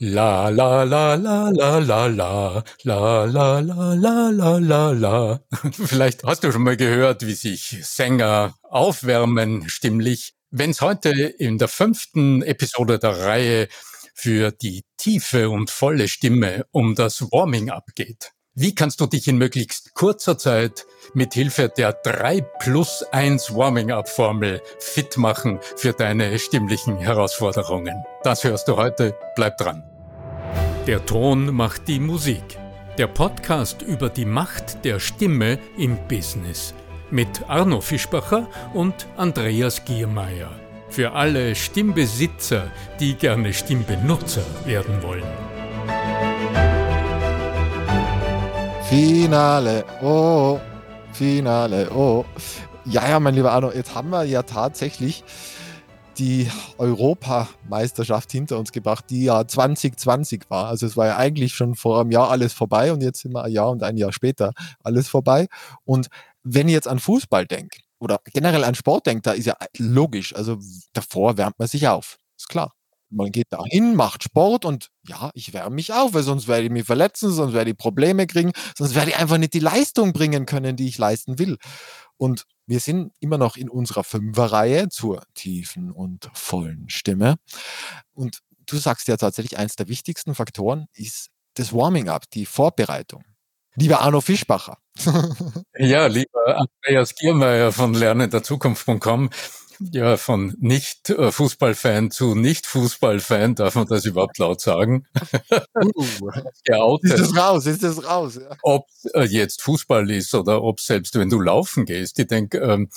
La la la la la la la la la la la la la la. Vielleicht hast du schon mal gehört, wie sich Sänger aufwärmen stimmlich. Wenn es heute in der fünften Episode der Reihe für die tiefe und volle Stimme um das Warming up geht, wie kannst du dich in möglichst kurzer Zeit mit Hilfe der 3 plus 1 Warming-up-Formel fit machen für deine stimmlichen Herausforderungen. Das hörst du heute. Bleib dran. Der Ton macht die Musik. Der Podcast über die Macht der Stimme im Business. Mit Arno Fischbacher und Andreas Giermeier. Für alle Stimmbesitzer, die gerne Stimmbenutzer werden wollen. Finale, oh. Finale. Oh. Ja, ja, mein lieber Arno, jetzt haben wir ja tatsächlich die Europameisterschaft hinter uns gebracht, die ja 2020 war. Also es war ja eigentlich schon vor einem Jahr alles vorbei und jetzt sind wir ein Jahr und ein Jahr später alles vorbei. Und wenn ich jetzt an Fußball denke oder generell an Sport denke, da ist ja logisch, also davor wärmt man sich auf. Ist klar. Man geht dahin, macht Sport und ja, ich wärme mich auf, weil sonst werde ich mich verletzen, sonst werde ich Probleme kriegen, sonst werde ich einfach nicht die Leistung bringen können, die ich leisten will. Und wir sind immer noch in unserer Fünferreihe zur tiefen und vollen Stimme. Und du sagst ja tatsächlich, eins der wichtigsten Faktoren ist das Warming-up, die Vorbereitung. Lieber Arno Fischbacher. ja, lieber Andreas Giermeier von lernenderzukunft.com. Ja, von Nicht-Fußballfan zu Nicht-Fußballfan, darf man das überhaupt laut sagen? Uh, ist das raus, ist das raus. Ja. Ob äh, jetzt Fußball ist oder ob selbst wenn du laufen gehst, ich denke, ähm,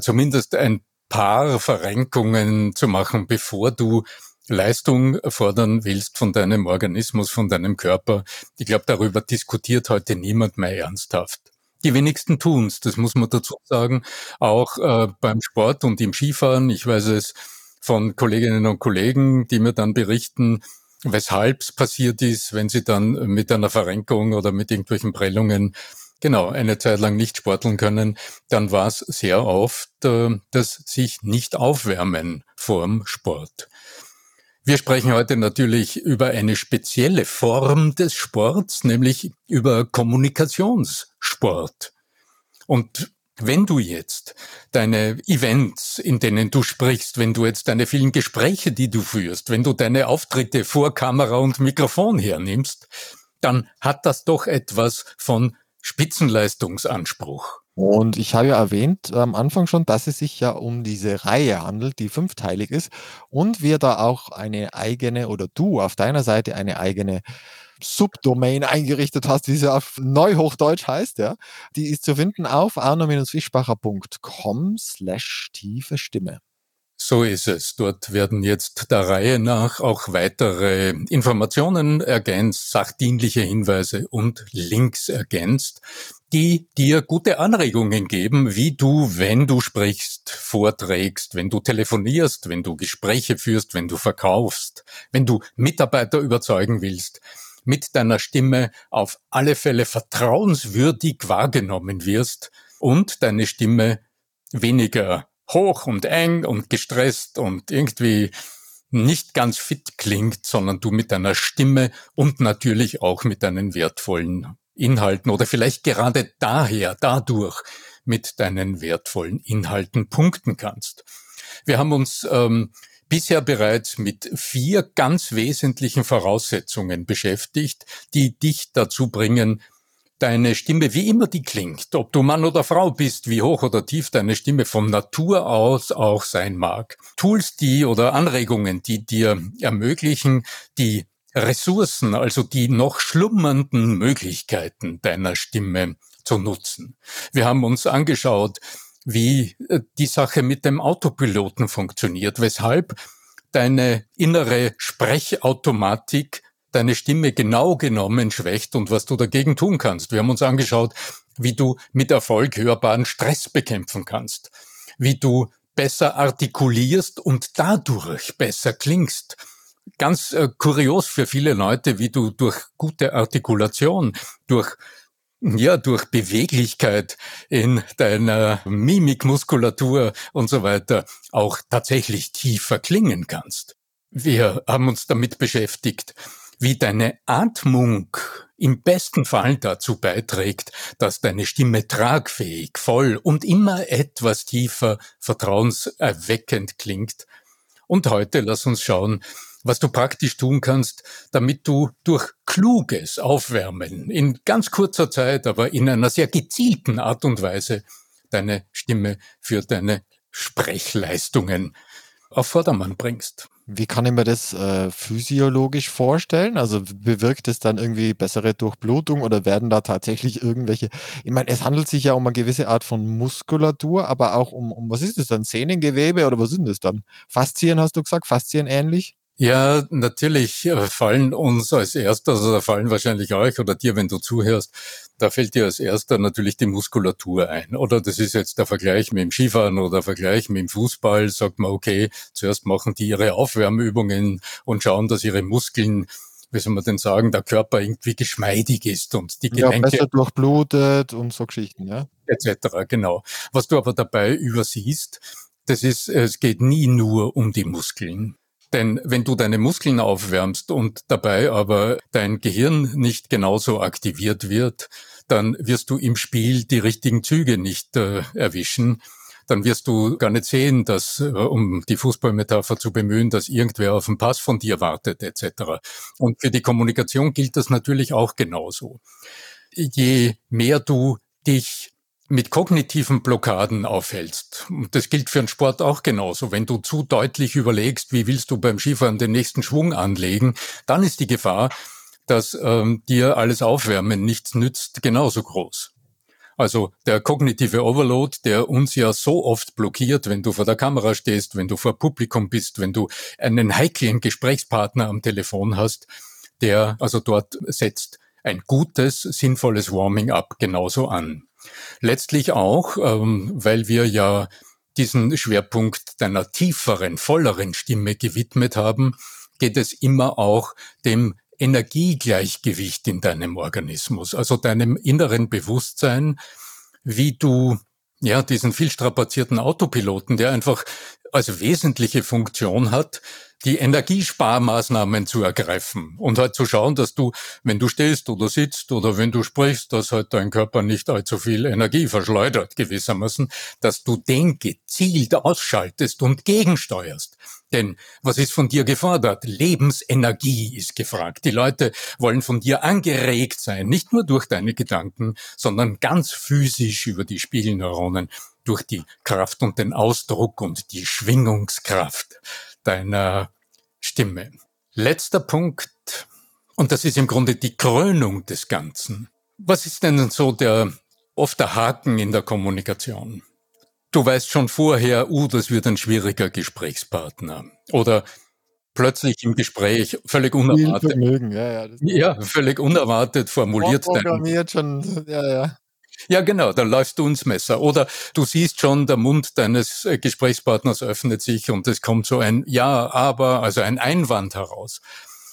zumindest ein paar Verrenkungen zu machen, bevor du Leistung fordern willst von deinem Organismus, von deinem Körper. Ich glaube, darüber diskutiert heute niemand mehr ernsthaft. Die wenigsten tun's, das muss man dazu sagen. Auch äh, beim Sport und im Skifahren. Ich weiß es von Kolleginnen und Kollegen, die mir dann berichten, weshalb es passiert ist, wenn sie dann mit einer Verrenkung oder mit irgendwelchen Prellungen genau eine Zeit lang nicht sporteln können, dann war es sehr oft äh, das sich nicht aufwärmen vorm Sport. Wir sprechen heute natürlich über eine spezielle Form des Sports, nämlich über Kommunikationssport. Und wenn du jetzt deine Events, in denen du sprichst, wenn du jetzt deine vielen Gespräche, die du führst, wenn du deine Auftritte vor Kamera und Mikrofon hernimmst, dann hat das doch etwas von Spitzenleistungsanspruch. Und ich habe ja erwähnt am Anfang schon, dass es sich ja um diese Reihe handelt, die fünfteilig ist und wir da auch eine eigene oder du auf deiner Seite eine eigene Subdomain eingerichtet hast, wie sie auf Neuhochdeutsch heißt, ja. Die ist zu finden auf arno-fischbacher.com slash tiefe Stimme. So ist es. Dort werden jetzt der Reihe nach auch weitere Informationen ergänzt, sachdienliche Hinweise und Links ergänzt die dir gute Anregungen geben, wie du, wenn du sprichst, vorträgst, wenn du telefonierst, wenn du Gespräche führst, wenn du verkaufst, wenn du Mitarbeiter überzeugen willst, mit deiner Stimme auf alle Fälle vertrauenswürdig wahrgenommen wirst und deine Stimme weniger hoch und eng und gestresst und irgendwie nicht ganz fit klingt, sondern du mit deiner Stimme und natürlich auch mit deinen wertvollen Inhalten oder vielleicht gerade daher, dadurch mit deinen wertvollen Inhalten punkten kannst. Wir haben uns ähm, bisher bereits mit vier ganz wesentlichen Voraussetzungen beschäftigt, die dich dazu bringen, deine Stimme, wie immer die klingt, ob du Mann oder Frau bist, wie hoch oder tief deine Stimme von Natur aus auch sein mag. Tools, die oder Anregungen, die dir ermöglichen, die Ressourcen, also die noch schlummernden Möglichkeiten deiner Stimme zu nutzen. Wir haben uns angeschaut, wie äh, die Sache mit dem Autopiloten funktioniert, weshalb deine innere Sprechautomatik deine Stimme genau genommen schwächt und was du dagegen tun kannst. Wir haben uns angeschaut, wie du mit Erfolg hörbaren Stress bekämpfen kannst, wie du besser artikulierst und dadurch besser klingst ganz äh, kurios für viele Leute, wie du durch gute Artikulation, durch ja, durch Beweglichkeit in deiner Mimikmuskulatur und so weiter auch tatsächlich tiefer klingen kannst. Wir haben uns damit beschäftigt, wie deine Atmung im besten Fall dazu beiträgt, dass deine Stimme tragfähig, voll und immer etwas tiefer vertrauenserweckend klingt. Und heute lass uns schauen, was du praktisch tun kannst, damit du durch kluges Aufwärmen in ganz kurzer Zeit, aber in einer sehr gezielten Art und Weise deine Stimme für deine Sprechleistungen auf Vordermann bringst. Wie kann ich mir das äh, physiologisch vorstellen? Also bewirkt es dann irgendwie bessere Durchblutung oder werden da tatsächlich irgendwelche, ich meine, es handelt sich ja um eine gewisse Art von Muskulatur, aber auch um, um was ist das dann? Sehnengewebe oder was sind das dann? Faszien hast du gesagt, Faszien ähnlich? Ja, natürlich fallen uns als erster, also da fallen wahrscheinlich euch oder dir, wenn du zuhörst, da fällt dir als erster natürlich die Muskulatur ein. Oder das ist jetzt der Vergleich mit dem Skifahren oder der Vergleich mit dem Fußball. Sagt man, okay, zuerst machen die ihre Aufwärmübungen und schauen, dass ihre Muskeln wie soll man denn sagen, der Körper irgendwie geschmeidig ist und die Gelenke. Ja, besser durchblutet und so Geschichten, ja. Etc., genau. Was du aber dabei übersiehst, das ist, es geht nie nur um die Muskeln. Denn wenn du deine Muskeln aufwärmst und dabei aber dein Gehirn nicht genauso aktiviert wird, dann wirst du im Spiel die richtigen Züge nicht äh, erwischen. Dann wirst du gar nicht sehen, dass, äh, um die Fußballmetapher zu bemühen, dass irgendwer auf den Pass von dir wartet, etc. Und für die Kommunikation gilt das natürlich auch genauso. Je mehr du dich mit kognitiven Blockaden aufhältst. Und das gilt für den Sport auch genauso. Wenn du zu deutlich überlegst, wie willst du beim Skifahren den nächsten Schwung anlegen, dann ist die Gefahr, dass ähm, dir alles Aufwärmen nichts nützt, genauso groß. Also der kognitive Overload, der uns ja so oft blockiert, wenn du vor der Kamera stehst, wenn du vor Publikum bist, wenn du einen heiklen Gesprächspartner am Telefon hast, der also dort setzt ein gutes, sinnvolles Warming-up genauso an. Letztlich auch, ähm, weil wir ja diesen Schwerpunkt deiner tieferen, volleren Stimme gewidmet haben, geht es immer auch dem Energiegleichgewicht in deinem Organismus, also deinem inneren Bewusstsein, wie du ja diesen viel strapazierten Autopiloten, der einfach als wesentliche Funktion hat, die Energiesparmaßnahmen zu ergreifen und halt zu schauen, dass du, wenn du stehst oder sitzt oder wenn du sprichst, dass halt dein Körper nicht allzu viel Energie verschleudert gewissermaßen, dass du den gezielt ausschaltest und gegensteuerst. Denn was ist von dir gefordert? Lebensenergie ist gefragt. Die Leute wollen von dir angeregt sein, nicht nur durch deine Gedanken, sondern ganz physisch über die Spiegelneuronen, durch die Kraft und den Ausdruck und die Schwingungskraft deiner Stimme. Letzter Punkt, und das ist im Grunde die Krönung des Ganzen. Was ist denn so der oft der Haken in der Kommunikation? Du weißt schon vorher, uh, das wird ein schwieriger Gesprächspartner. Oder plötzlich im Gespräch völlig unerwartet. Ja, ja, ja, völlig unerwartet formuliert. Programmiert schon, ja, ja. Ja, genau, dann läufst du ins Messer. Oder du siehst schon, der Mund deines äh, Gesprächspartners öffnet sich und es kommt so ein Ja, aber, also ein Einwand heraus.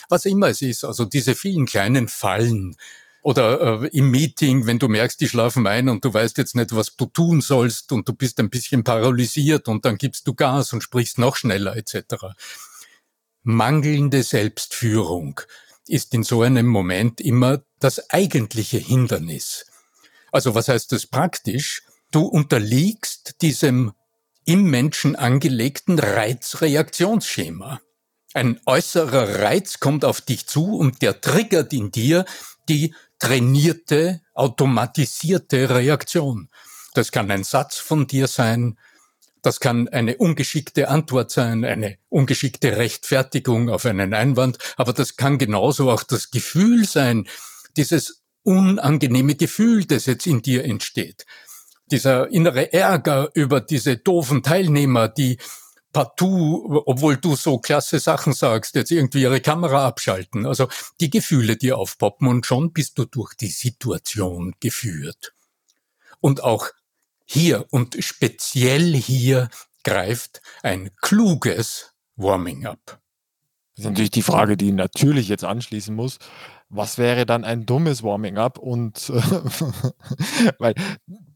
Was immer es ist, also diese vielen kleinen Fallen. Oder äh, im Meeting, wenn du merkst, die schlafen ein und du weißt jetzt nicht, was du tun sollst und du bist ein bisschen paralysiert und dann gibst du Gas und sprichst noch schneller etc. Mangelnde Selbstführung ist in so einem Moment immer das eigentliche Hindernis. Also was heißt das praktisch? Du unterliegst diesem im Menschen angelegten Reizreaktionsschema. Ein äußerer Reiz kommt auf dich zu und der triggert in dir die trainierte, automatisierte Reaktion. Das kann ein Satz von dir sein, das kann eine ungeschickte Antwort sein, eine ungeschickte Rechtfertigung auf einen Einwand, aber das kann genauso auch das Gefühl sein, dieses unangenehme Gefühl, das jetzt in dir entsteht. Dieser innere Ärger über diese doofen Teilnehmer, die partout, obwohl du so klasse Sachen sagst, jetzt irgendwie ihre Kamera abschalten. Also die Gefühle, die aufpoppen und schon bist du durch die Situation geführt. Und auch hier und speziell hier greift ein kluges Warming-up. Das ist natürlich die Frage, die natürlich jetzt anschließen muss was wäre dann ein dummes Warming-up? Und weil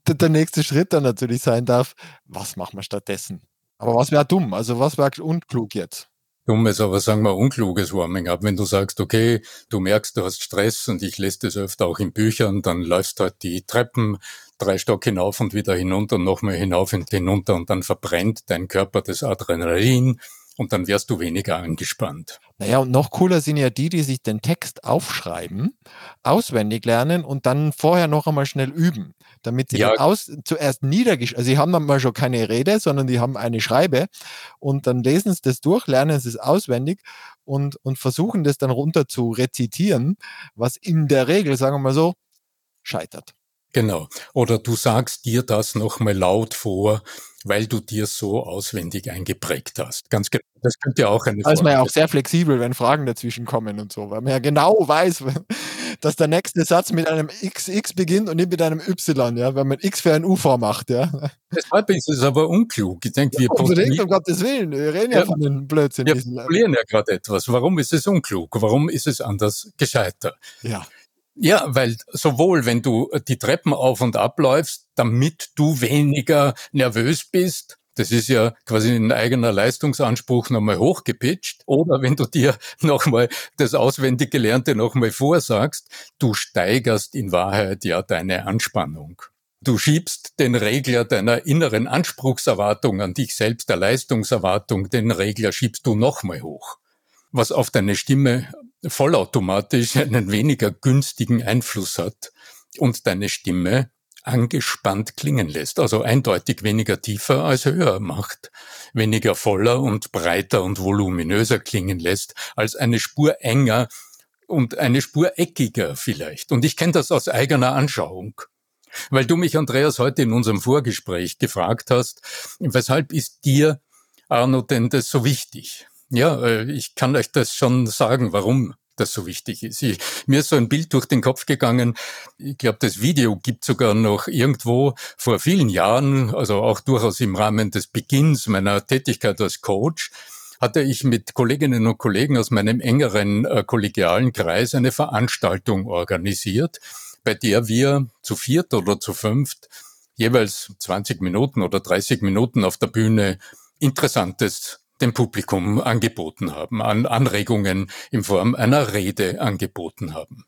der nächste Schritt dann natürlich sein darf, was machen wir stattdessen? Aber was wäre dumm? Also was wäre unklug jetzt? dummes, aber sagen wir unkluges Warming-up. Wenn du sagst, okay, du merkst, du hast Stress und ich lese das öfter auch in Büchern, dann läufst du halt die Treppen drei Stock hinauf und wieder hinunter und nochmal hinauf und hinunter und dann verbrennt dein Körper das Adrenalin und dann wärst du weniger angespannt. Naja, und noch cooler sind ja die, die sich den Text aufschreiben, auswendig lernen und dann vorher noch einmal schnell üben, damit sie ja. aus, zuerst niedergeschrieben, also sie haben dann mal schon keine Rede, sondern die haben eine Schreibe und dann lesen sie das durch, lernen sie es auswendig und, und versuchen das dann runter zu rezitieren, was in der Regel, sagen wir mal so, scheitert. Genau. Oder du sagst dir das nochmal laut vor, weil du dir so auswendig eingeprägt hast. Ganz genau. Das könnte ja auch eine Da ist man ja auch sehr flexibel, wenn Fragen dazwischen kommen und so, weil man ja genau weiß, dass der nächste Satz mit einem XX beginnt und nicht mit einem Y, ja, wenn man X für ein U vormacht, ja. Deshalb ist es aber unklug. Ich denke, wir ja, unbedingt, um Gottes Willen, wir reden ja, ja von den Blödsinn. Wir probieren ja gerade etwas. Warum ist es unklug? Warum ist es anders gescheiter? Ja. Ja, weil sowohl wenn du die Treppen auf und ab läufst, damit du weniger nervös bist, das ist ja quasi ein eigener Leistungsanspruch nochmal hochgepitcht. Oder wenn du dir nochmal das auswendig Gelernte nochmal vorsagst, du steigerst in Wahrheit ja deine Anspannung. Du schiebst den Regler deiner inneren Anspruchserwartung an dich selbst, der Leistungserwartung, den Regler schiebst du nochmal hoch. Was auf deine Stimme vollautomatisch einen weniger günstigen Einfluss hat und deine Stimme angespannt klingen lässt, also eindeutig weniger tiefer als höher macht, weniger voller und breiter und voluminöser klingen lässt, als eine Spur enger und eine Spur eckiger vielleicht. Und ich kenne das aus eigener Anschauung. Weil du mich, Andreas, heute in unserem Vorgespräch gefragt hast, weshalb ist dir, Arno, denn das so wichtig? Ja, äh, ich kann euch das schon sagen, warum das so wichtig ist. Ich, mir ist so ein Bild durch den Kopf gegangen. Ich glaube, das Video gibt sogar noch irgendwo vor vielen Jahren, also auch durchaus im Rahmen des Beginns meiner Tätigkeit als Coach, hatte ich mit Kolleginnen und Kollegen aus meinem engeren äh, kollegialen Kreis eine Veranstaltung organisiert, bei der wir zu viert oder zu fünft jeweils 20 Minuten oder 30 Minuten auf der Bühne Interessantes dem Publikum angeboten haben, an Anregungen in Form einer Rede angeboten haben.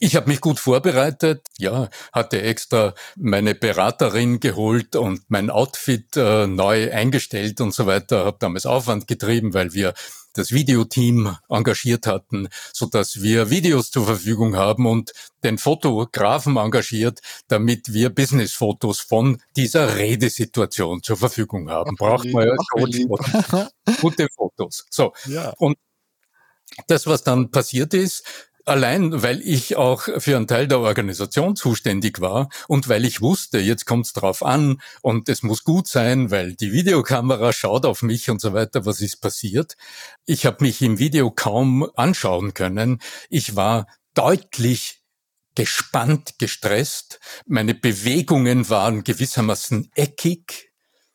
Ich habe mich gut vorbereitet, ja, hatte extra meine Beraterin geholt und mein Outfit äh, neu eingestellt und so weiter, habe damals Aufwand getrieben, weil wir das Videoteam engagiert hatten, so dass wir Videos zur Verfügung haben und den Fotografen engagiert, damit wir Businessfotos von dieser Redesituation zur Verfügung haben. Braucht man ja gute Fotos. So. Ja. Und das, was dann passiert ist, Allein, weil ich auch für einen Teil der Organisation zuständig war und weil ich wusste, jetzt kommt es drauf an und es muss gut sein, weil die Videokamera schaut auf mich und so weiter, was ist passiert. Ich habe mich im Video kaum anschauen können. Ich war deutlich gespannt, gestresst. Meine Bewegungen waren gewissermaßen eckig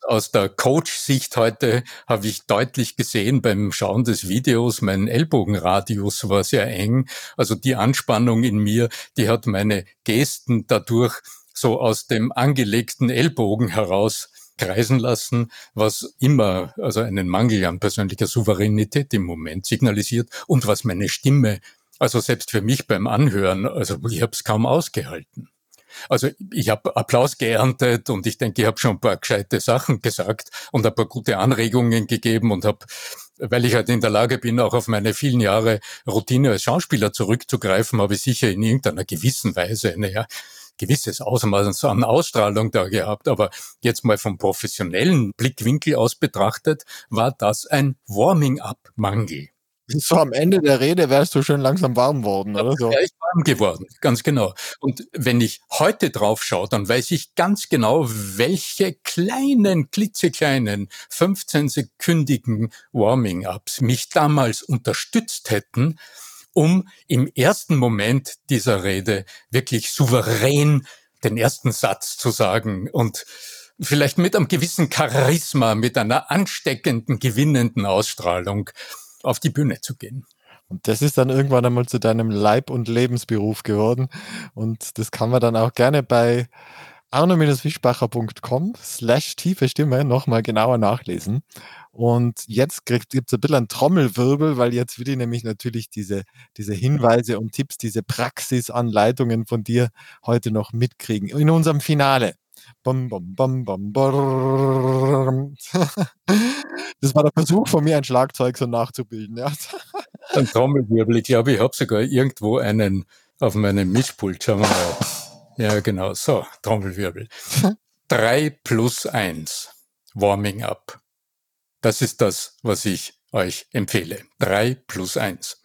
aus der Coach-Sicht heute habe ich deutlich gesehen beim Schauen des Videos, mein Ellbogenradius war sehr eng. Also die Anspannung in mir, die hat meine Gesten dadurch so aus dem angelegten Ellbogen heraus kreisen lassen, was immer also einen Mangel an persönlicher Souveränität im Moment signalisiert und was meine Stimme, also selbst für mich beim Anhören, also ich habe es kaum ausgehalten. Also ich habe Applaus geerntet und ich denke, ich habe schon ein paar gescheite Sachen gesagt und ein paar gute Anregungen gegeben und habe, weil ich halt in der Lage bin, auch auf meine vielen Jahre Routine als Schauspieler zurückzugreifen, habe ich sicher in irgendeiner gewissen Weise, naja, gewisses Ausmaß an Ausstrahlung da gehabt. Aber jetzt mal vom professionellen Blickwinkel aus betrachtet, war das ein Warming-up-Mangel. So am Ende der Rede wärst du schon langsam warm worden, oder so? Ja, ich warm geworden, ganz genau. Und wenn ich heute drauf schaue, dann weiß ich ganz genau, welche kleinen, klitzekleinen, 15-sekündigen Warming-Ups mich damals unterstützt hätten, um im ersten Moment dieser Rede wirklich souverän den ersten Satz zu sagen und vielleicht mit einem gewissen Charisma, mit einer ansteckenden, gewinnenden Ausstrahlung auf die Bühne zu gehen. Und das ist dann irgendwann einmal zu deinem Leib- und Lebensberuf geworden. Und das kann man dann auch gerne bei arno-fischbacher.com slash tiefe Stimme nochmal genauer nachlesen. Und jetzt gibt es ein bisschen einen Trommelwirbel, weil jetzt will ich nämlich natürlich diese, diese Hinweise und Tipps, diese Praxisanleitungen von dir heute noch mitkriegen. In unserem Finale. Bum, bum, bum, bum. Das war der Versuch von mir, ein Schlagzeug so nachzubilden. Ja. Ein Trommelwirbel. Ich glaube, ich habe sogar irgendwo einen auf meinem Mischpult. Schauen wir mal. Ja, genau. So, Trommelwirbel. Drei plus eins. Warming up. Das ist das, was ich euch empfehle. Drei plus eins.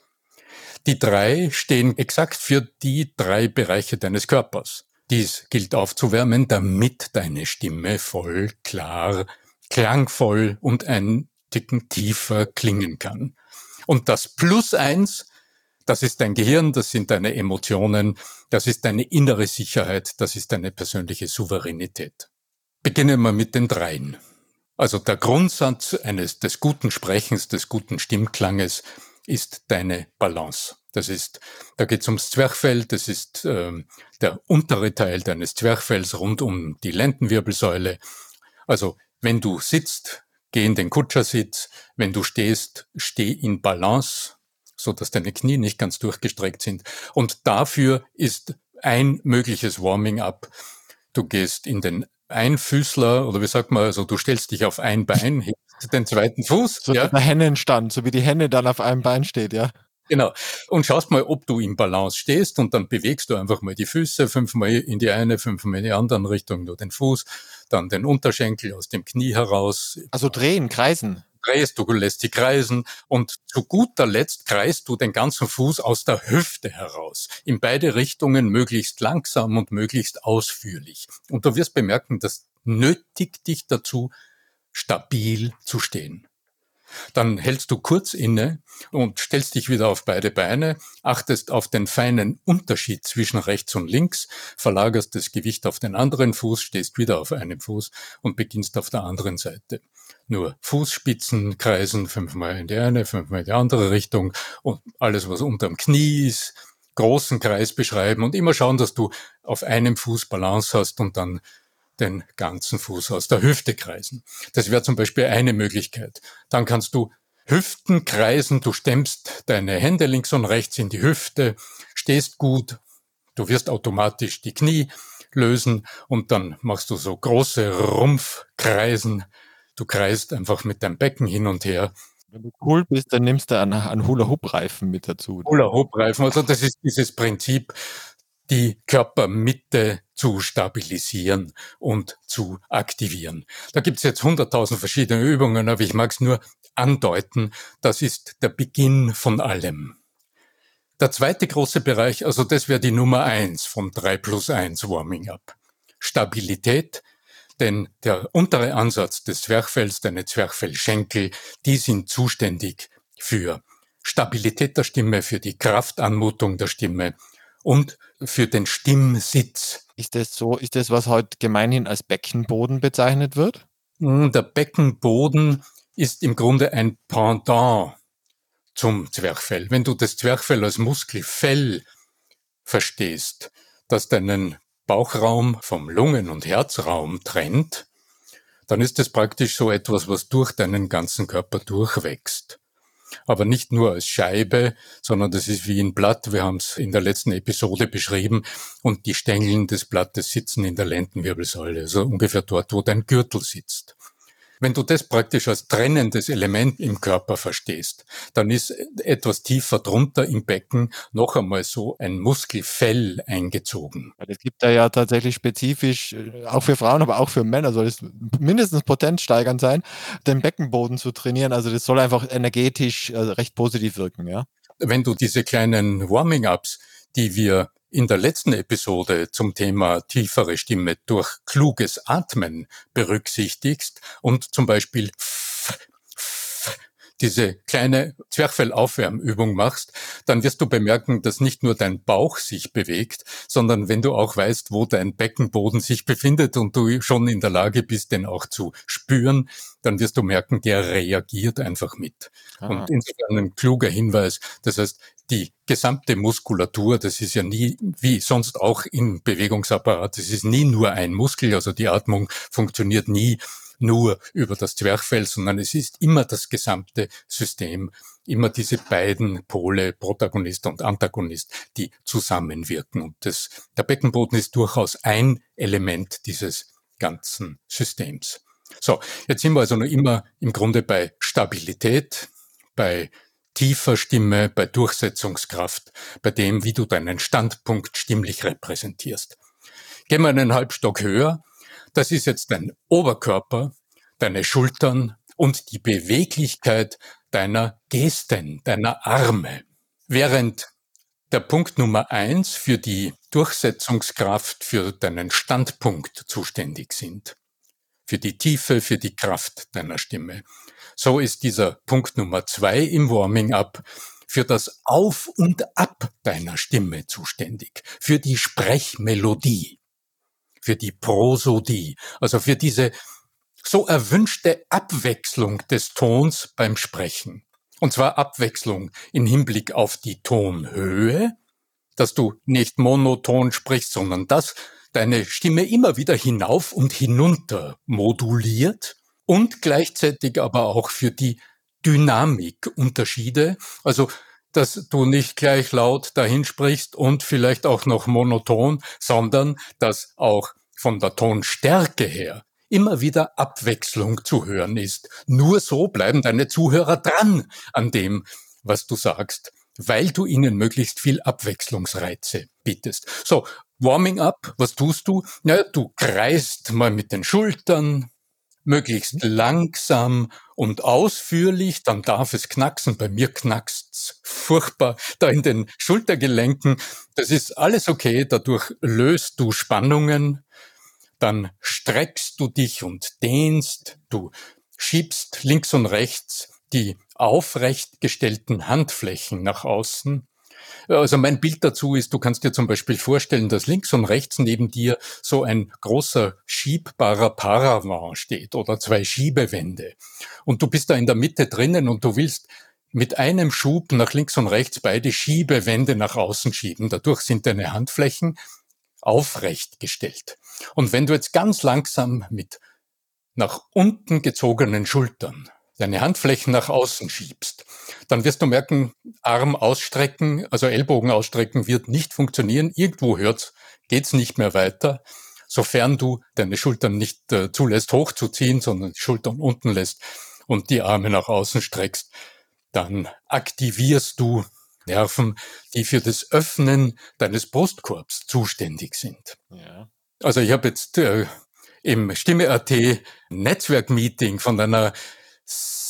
Die drei stehen exakt für die drei Bereiche deines Körpers. Dies gilt aufzuwärmen, damit deine Stimme voll, klar, klangvoll und ein Ticken tiefer klingen kann. Und das Plus eins, das ist dein Gehirn, das sind deine Emotionen, das ist deine innere Sicherheit, das ist deine persönliche Souveränität. Beginnen wir mit den dreien. Also der Grundsatz eines des guten Sprechens, des guten Stimmklanges ist deine Balance. Das ist, da geht es ums Zwerchfell, das ist ähm, der untere Teil deines Zwerchfells rund um die Lendenwirbelsäule. Also wenn du sitzt, geh in den Kutschersitz. Wenn du stehst, steh in Balance, so dass deine Knie nicht ganz durchgestreckt sind. Und dafür ist ein mögliches Warming-up. Du gehst in den Einfüßler oder wie sagt man, also du stellst dich auf ein Bein, hebst den zweiten Fuß. So ja. der Hennenstand, so wie die Henne dann auf einem Bein steht, ja. Genau. Und schaust mal, ob du im Balance stehst und dann bewegst du einfach mal die Füße fünfmal in die eine, fünfmal in die andere Richtung, nur den Fuß, dann den Unterschenkel aus dem Knie heraus. Also drehen, kreisen. Drehst, du lässt die kreisen und zu guter Letzt kreist du den ganzen Fuß aus der Hüfte heraus. In beide Richtungen möglichst langsam und möglichst ausführlich. Und du wirst bemerken, das nötigt dich dazu, stabil zu stehen. Dann hältst du kurz inne und stellst dich wieder auf beide Beine, achtest auf den feinen Unterschied zwischen rechts und links, verlagerst das Gewicht auf den anderen Fuß, stehst wieder auf einem Fuß und beginnst auf der anderen Seite. Nur Fußspitzen kreisen, fünfmal in die eine, fünfmal in die andere Richtung und alles, was unterm Knie ist, großen Kreis beschreiben und immer schauen, dass du auf einem Fuß Balance hast und dann den ganzen Fuß aus der Hüfte kreisen. Das wäre zum Beispiel eine Möglichkeit. Dann kannst du Hüften kreisen, du stemmst deine Hände links und rechts in die Hüfte, stehst gut, du wirst automatisch die Knie lösen und dann machst du so große Rumpfkreisen. Du kreist einfach mit deinem Becken hin und her. Wenn du cool bist, dann nimmst du einen, einen Hula-Hoop-Reifen mit dazu. Hula-Hoop-Reifen, also das ist dieses Prinzip, die Körpermitte zu stabilisieren und zu aktivieren. Da gibt es jetzt hunderttausend verschiedene Übungen, aber ich mag es nur andeuten, das ist der Beginn von allem. Der zweite große Bereich, also das wäre die Nummer eins vom 3 plus 1 Warming Up. Stabilität, denn der untere Ansatz des Zwerchfells, deine Zwerchfellschenkel, die sind zuständig für Stabilität der Stimme, für die Kraftanmutung der Stimme, und für den Stimmsitz. Ist das so, ist das, was heute gemeinhin als Beckenboden bezeichnet wird? Hm, der Beckenboden ist im Grunde ein Pendant zum Zwerchfell. Wenn du das Zwerchfell als Muskelfell verstehst, das deinen Bauchraum vom Lungen- und Herzraum trennt, dann ist es praktisch so etwas, was durch deinen ganzen Körper durchwächst aber nicht nur als Scheibe, sondern das ist wie ein Blatt. Wir haben es in der letzten Episode beschrieben und die Stängeln des Blattes sitzen in der Lendenwirbelsäule, also ungefähr dort, wo dein Gürtel sitzt. Wenn du das praktisch als trennendes Element im Körper verstehst, dann ist etwas tiefer drunter im Becken noch einmal so ein Muskelfell eingezogen. Es gibt da ja tatsächlich spezifisch, äh, auch für Frauen, aber auch für Männer soll es mindestens potenzsteigernd sein, den Beckenboden zu trainieren. Also das soll einfach energetisch also recht positiv wirken, ja. Wenn du diese kleinen Warming-ups, die wir in der letzten Episode zum Thema tiefere Stimme durch kluges Atmen berücksichtigst und zum Beispiel diese kleine Zwerchfellaufwärmübung machst, dann wirst du bemerken, dass nicht nur dein Bauch sich bewegt, sondern wenn du auch weißt, wo dein Beckenboden sich befindet und du schon in der Lage bist, den auch zu spüren, dann wirst du merken, der reagiert einfach mit. Ah. Und insofern ein kluger Hinweis. Das heißt, die gesamte Muskulatur, das ist ja nie, wie sonst auch im Bewegungsapparat, das ist nie nur ein Muskel, also die Atmung funktioniert nie nur über das Zwerchfell, sondern es ist immer das gesamte System, immer diese beiden Pole, Protagonist und Antagonist, die zusammenwirken. Und das, der Beckenboden ist durchaus ein Element dieses ganzen Systems. So, jetzt sind wir also noch immer im Grunde bei Stabilität, bei tiefer Stimme, bei Durchsetzungskraft, bei dem, wie du deinen Standpunkt stimmlich repräsentierst. Gehen wir einen Halbstock höher. Das ist jetzt dein Oberkörper, deine Schultern und die Beweglichkeit deiner Gesten, deiner Arme. Während der Punkt Nummer eins für die Durchsetzungskraft, für deinen Standpunkt zuständig sind. Für die Tiefe, für die Kraft deiner Stimme. So ist dieser Punkt Nummer zwei im Warming-up für das Auf und Ab deiner Stimme zuständig, für die Sprechmelodie, für die Prosodie, also für diese so erwünschte Abwechslung des Tons beim Sprechen. Und zwar Abwechslung im Hinblick auf die Tonhöhe, dass du nicht monoton sprichst, sondern dass deine Stimme immer wieder hinauf und hinunter moduliert und gleichzeitig aber auch für die Dynamikunterschiede, also dass du nicht gleich laut dahin sprichst und vielleicht auch noch monoton, sondern dass auch von der Tonstärke her immer wieder Abwechslung zu hören ist. Nur so bleiben deine Zuhörer dran an dem, was du sagst, weil du ihnen möglichst viel Abwechslungsreize bietest. So, Warming up, was tust du? Ja, du kreist mal mit den Schultern, möglichst langsam und ausführlich, dann darf es knacksen. Bei mir knackst's furchtbar da in den Schultergelenken. Das ist alles okay, dadurch löst du Spannungen dann streckst du dich und dehnst, du schiebst links und rechts die aufrecht gestellten Handflächen nach außen. Also mein Bild dazu ist, du kannst dir zum Beispiel vorstellen, dass links und rechts neben dir so ein großer schiebbarer Paravent steht oder zwei Schiebewände. Und du bist da in der Mitte drinnen und du willst mit einem Schub nach links und rechts beide Schiebewände nach außen schieben. Dadurch sind deine Handflächen aufrecht gestellt. Und wenn du jetzt ganz langsam mit nach unten gezogenen Schultern deine Handflächen nach außen schiebst, dann wirst du merken, Arm ausstrecken, also Ellbogen ausstrecken wird nicht funktionieren. Irgendwo hört's, geht's nicht mehr weiter, sofern du deine Schultern nicht äh, zulässt hochzuziehen, sondern die Schultern unten lässt und die Arme nach außen streckst, dann aktivierst du Nerven, die für das Öffnen deines Brustkorbs zuständig sind. Ja. Also ich habe jetzt äh, im Stimme.at Netzwerkmeeting von einer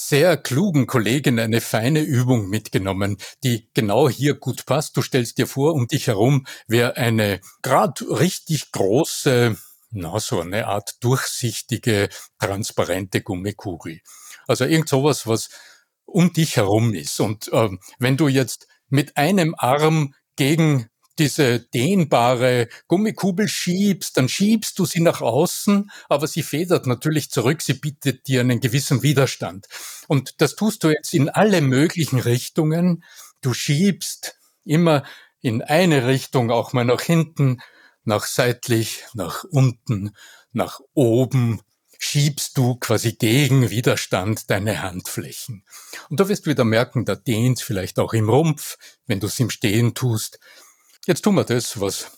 sehr klugen Kollegin eine feine Übung mitgenommen, die genau hier gut passt. Du stellst dir vor, um dich herum wäre eine gerade richtig große, na so eine Art durchsichtige, transparente Gummikugel. Also irgend sowas, was um dich herum ist. Und ähm, wenn du jetzt mit einem Arm gegen diese dehnbare Gummikugel schiebst, dann schiebst du sie nach außen, aber sie federt natürlich zurück, sie bietet dir einen gewissen Widerstand. Und das tust du jetzt in alle möglichen Richtungen. Du schiebst immer in eine Richtung, auch mal nach hinten, nach seitlich, nach unten, nach oben, schiebst du quasi gegen Widerstand deine Handflächen. Und da wirst du wieder merken, da dehnt vielleicht auch im Rumpf, wenn du es im Stehen tust. Jetzt tun wir das, was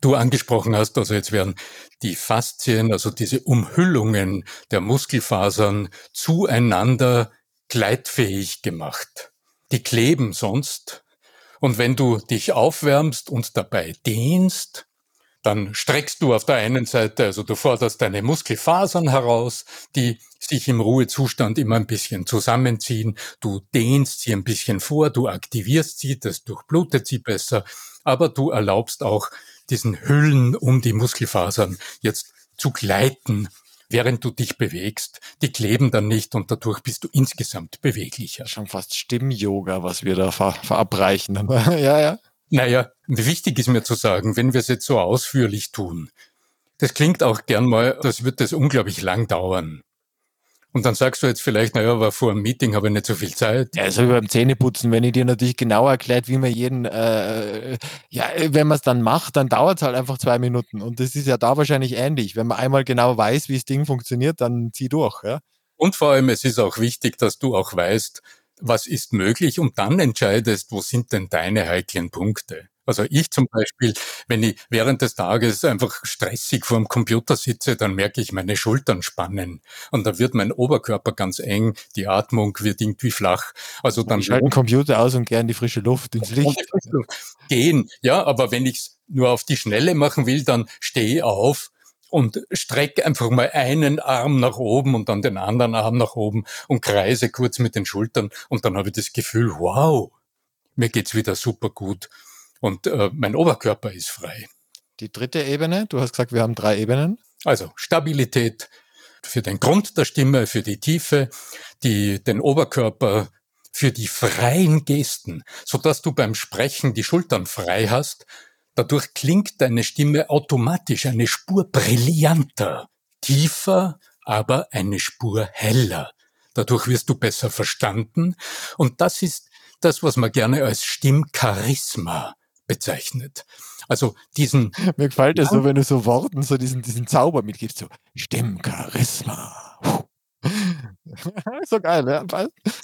du angesprochen hast. Also jetzt werden die Faszien, also diese Umhüllungen der Muskelfasern zueinander gleitfähig gemacht. Die kleben sonst. Und wenn du dich aufwärmst und dabei dehnst, dann streckst du auf der einen Seite, also du forderst deine Muskelfasern heraus, die sich im Ruhezustand immer ein bisschen zusammenziehen. Du dehnst sie ein bisschen vor, du aktivierst sie, das durchblutet sie besser, aber du erlaubst auch diesen Hüllen um die Muskelfasern jetzt zu gleiten, während du dich bewegst. Die kleben dann nicht und dadurch bist du insgesamt beweglicher. Schon fast Stimm-Yoga, was wir da ver verabreichen. ja, ja. Naja, wichtig ist mir zu sagen, wenn wir es jetzt so ausführlich tun, das klingt auch gern mal, das wird das unglaublich lang dauern. Und dann sagst du jetzt vielleicht, naja, aber vor einem Meeting habe ich nicht so viel Zeit. Ja, so wie beim Zähneputzen, wenn ich dir natürlich genau erklärt, wie man jeden, äh, ja, wenn man es dann macht, dann dauert es halt einfach zwei Minuten. Und das ist ja da wahrscheinlich ähnlich. Wenn man einmal genau weiß, wie das Ding funktioniert, dann zieh durch. Ja? Und vor allem, es ist auch wichtig, dass du auch weißt, was ist möglich und dann entscheidest, wo sind denn deine heiklen Punkte. Also ich zum Beispiel, wenn ich während des Tages einfach stressig vor dem Computer sitze, dann merke ich meine Schultern spannen und da wird mein Oberkörper ganz eng, die Atmung wird irgendwie flach. Also dann ich schalte den Computer aus und gern die frische Luft ins Licht. Gehen, ja, aber wenn ich es nur auf die Schnelle machen will, dann stehe ich auf und strecke einfach mal einen Arm nach oben und dann den anderen Arm nach oben und kreise kurz mit den Schultern und dann habe ich das Gefühl, wow, mir geht's wieder super gut und äh, mein Oberkörper ist frei. Die dritte Ebene, du hast gesagt, wir haben drei Ebenen. Also Stabilität für den Grund der Stimme, für die Tiefe, die, den Oberkörper, für die freien Gesten, so dass du beim Sprechen die Schultern frei hast. Dadurch klingt deine Stimme automatisch eine Spur brillanter, tiefer, aber eine Spur heller. Dadurch wirst du besser verstanden. Und das ist das, was man gerne als Stimmcharisma bezeichnet. Also diesen. Mir gefällt es so, wenn du so Worten so diesen, diesen Zauber mitgibst, so Stimmcharisma. so geil, ja.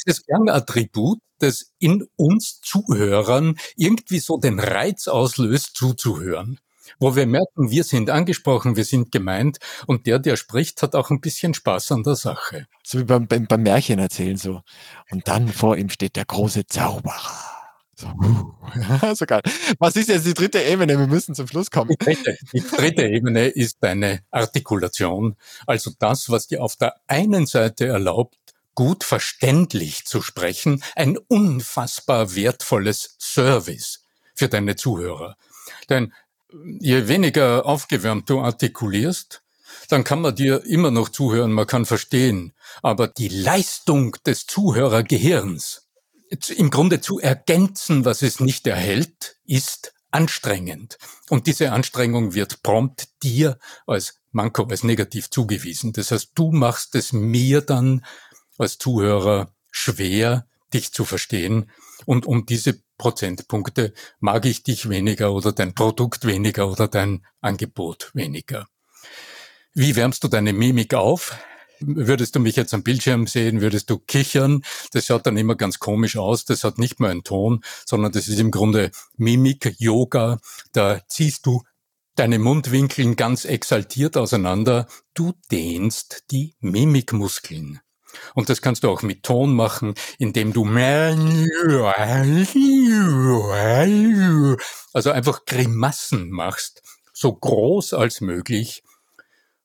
Das Kernattribut, das in uns Zuhörern irgendwie so den Reiz auslöst, zuzuhören. Wo wir merken, wir sind angesprochen, wir sind gemeint und der, der spricht, hat auch ein bisschen Spaß an der Sache. So wie beim, beim, beim Märchen erzählen so. Und dann vor ihm steht der große Zauberer. So, uh, so geil. Was ist jetzt die dritte Ebene? Wir müssen zum Schluss kommen. Die dritte, die dritte Ebene ist deine Artikulation. Also das, was dir auf der einen Seite erlaubt, gut verständlich zu sprechen, ein unfassbar wertvolles Service für deine Zuhörer. Denn je weniger aufgewärmt du artikulierst, dann kann man dir immer noch zuhören, man kann verstehen. Aber die Leistung des Zuhörergehirns, im Grunde zu ergänzen, was es nicht erhält, ist anstrengend. Und diese Anstrengung wird prompt dir als Manko, als negativ zugewiesen. Das heißt, du machst es mir dann als Zuhörer schwer, dich zu verstehen. Und um diese Prozentpunkte mag ich dich weniger oder dein Produkt weniger oder dein Angebot weniger. Wie wärmst du deine Mimik auf? Würdest du mich jetzt am Bildschirm sehen, würdest du kichern. Das schaut dann immer ganz komisch aus. Das hat nicht mehr einen Ton, sondern das ist im Grunde Mimik, Yoga. Da ziehst du deine Mundwinkeln ganz exaltiert auseinander. Du dehnst die Mimikmuskeln. Und das kannst du auch mit Ton machen, indem du also einfach Grimassen machst, so groß als möglich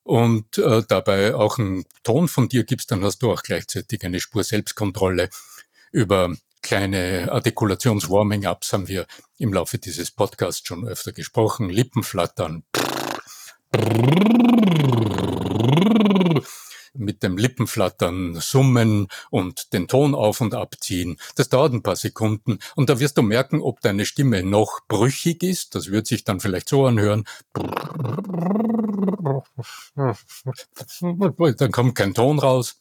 und äh, dabei auch einen Ton von dir gibst, dann hast du auch gleichzeitig eine Spur Selbstkontrolle. Über kleine Artikulations-Warming-Ups haben wir im Laufe dieses Podcasts schon öfter gesprochen. Lippenflattern. Mit dem Lippenflattern summen und den Ton auf und abziehen. Das dauert ein paar Sekunden und da wirst du merken, ob deine Stimme noch brüchig ist. Das wird sich dann vielleicht so anhören. Dann kommt kein Ton raus.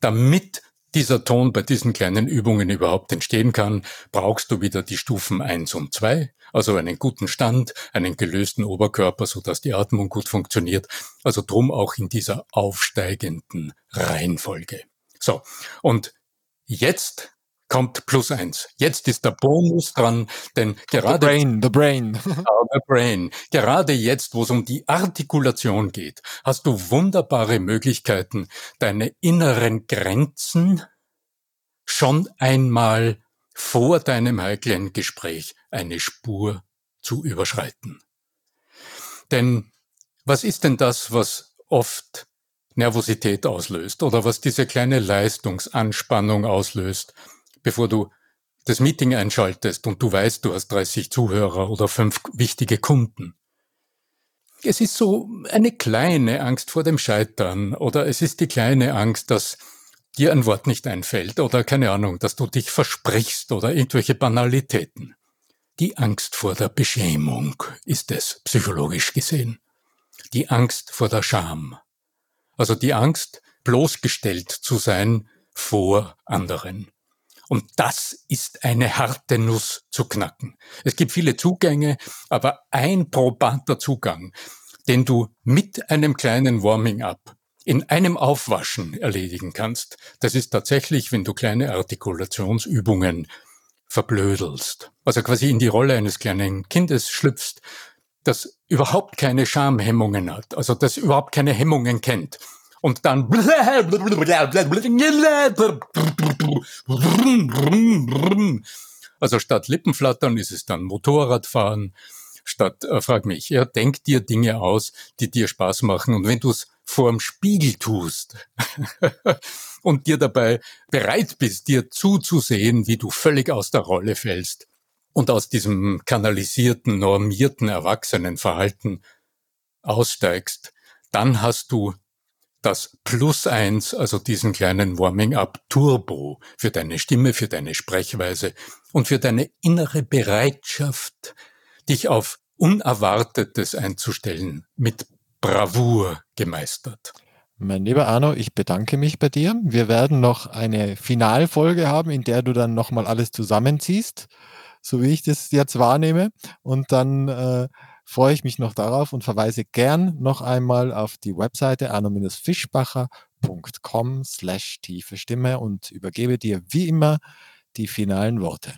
Damit dieser Ton bei diesen kleinen Übungen überhaupt entstehen kann, brauchst du wieder die Stufen eins und zwei, also einen guten Stand, einen gelösten Oberkörper, sodass die Atmung gut funktioniert. Also drum auch in dieser aufsteigenden Reihenfolge. So. Und jetzt kommt plus eins. Jetzt ist der Bonus dran, denn gerade the brain, the brain. the brain. Gerade jetzt, wo es um die Artikulation geht, hast du wunderbare Möglichkeiten, deine inneren Grenzen schon einmal vor deinem heiklen Gespräch eine Spur zu überschreiten. Denn was ist denn das, was oft Nervosität auslöst oder was diese kleine Leistungsanspannung auslöst? bevor du das Meeting einschaltest und du weißt, du hast 30 Zuhörer oder fünf wichtige Kunden. Es ist so eine kleine Angst vor dem Scheitern oder es ist die kleine Angst, dass dir ein Wort nicht einfällt oder keine Ahnung, dass du dich versprichst oder irgendwelche Banalitäten. Die Angst vor der Beschämung ist es, psychologisch gesehen. Die Angst vor der Scham. Also die Angst, bloßgestellt zu sein vor anderen. Und das ist eine harte Nuss zu knacken. Es gibt viele Zugänge, aber ein probater Zugang, den du mit einem kleinen Warming-up in einem Aufwaschen erledigen kannst, das ist tatsächlich, wenn du kleine Artikulationsübungen verblödelst. Also quasi in die Rolle eines kleinen Kindes schlüpfst, das überhaupt keine Schamhemmungen hat, also das überhaupt keine Hemmungen kennt. Und dann also statt Lippenflattern ist es dann Motorradfahren, statt, äh, frag mich, ja, denk dir Dinge aus, die dir Spaß machen. Und wenn du es vorm Spiegel tust und dir dabei bereit bist, dir zuzusehen, wie du völlig aus der Rolle fällst und aus diesem kanalisierten, normierten Erwachsenenverhalten aussteigst, dann hast du das Plus eins, also diesen kleinen Warming-up Turbo für deine Stimme, für deine Sprechweise und für deine innere Bereitschaft, dich auf Unerwartetes einzustellen, mit Bravour gemeistert. Mein lieber Arno, ich bedanke mich bei dir. Wir werden noch eine Finalfolge haben, in der du dann nochmal alles zusammenziehst, so wie ich das jetzt wahrnehme. Und dann äh, freue ich mich noch darauf und verweise gern noch einmal auf die Webseite arno-fischbacher.com slash tiefe Stimme und übergebe dir wie immer die finalen Worte.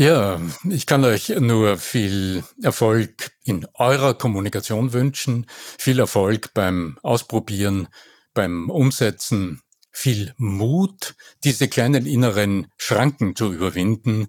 Ja, ich kann euch nur viel Erfolg in eurer Kommunikation wünschen, viel Erfolg beim Ausprobieren, beim Umsetzen, viel Mut, diese kleinen inneren Schranken zu überwinden,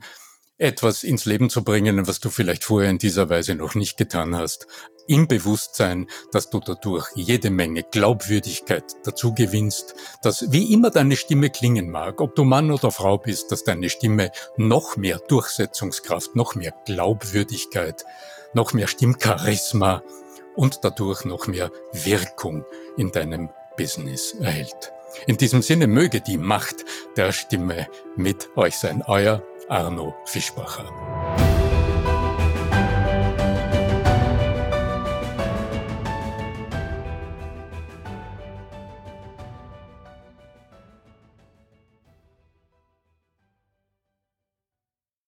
etwas ins Leben zu bringen, was du vielleicht vorher in dieser Weise noch nicht getan hast, im Bewusstsein, dass du dadurch jede Menge Glaubwürdigkeit dazu gewinnst, dass wie immer deine Stimme klingen mag, ob du Mann oder Frau bist, dass deine Stimme noch mehr Durchsetzungskraft, noch mehr Glaubwürdigkeit, noch mehr Stimmcharisma und dadurch noch mehr Wirkung in deinem Business erhält. In diesem Sinne möge die Macht der Stimme mit euch sein. Euer Arno Fischbacher.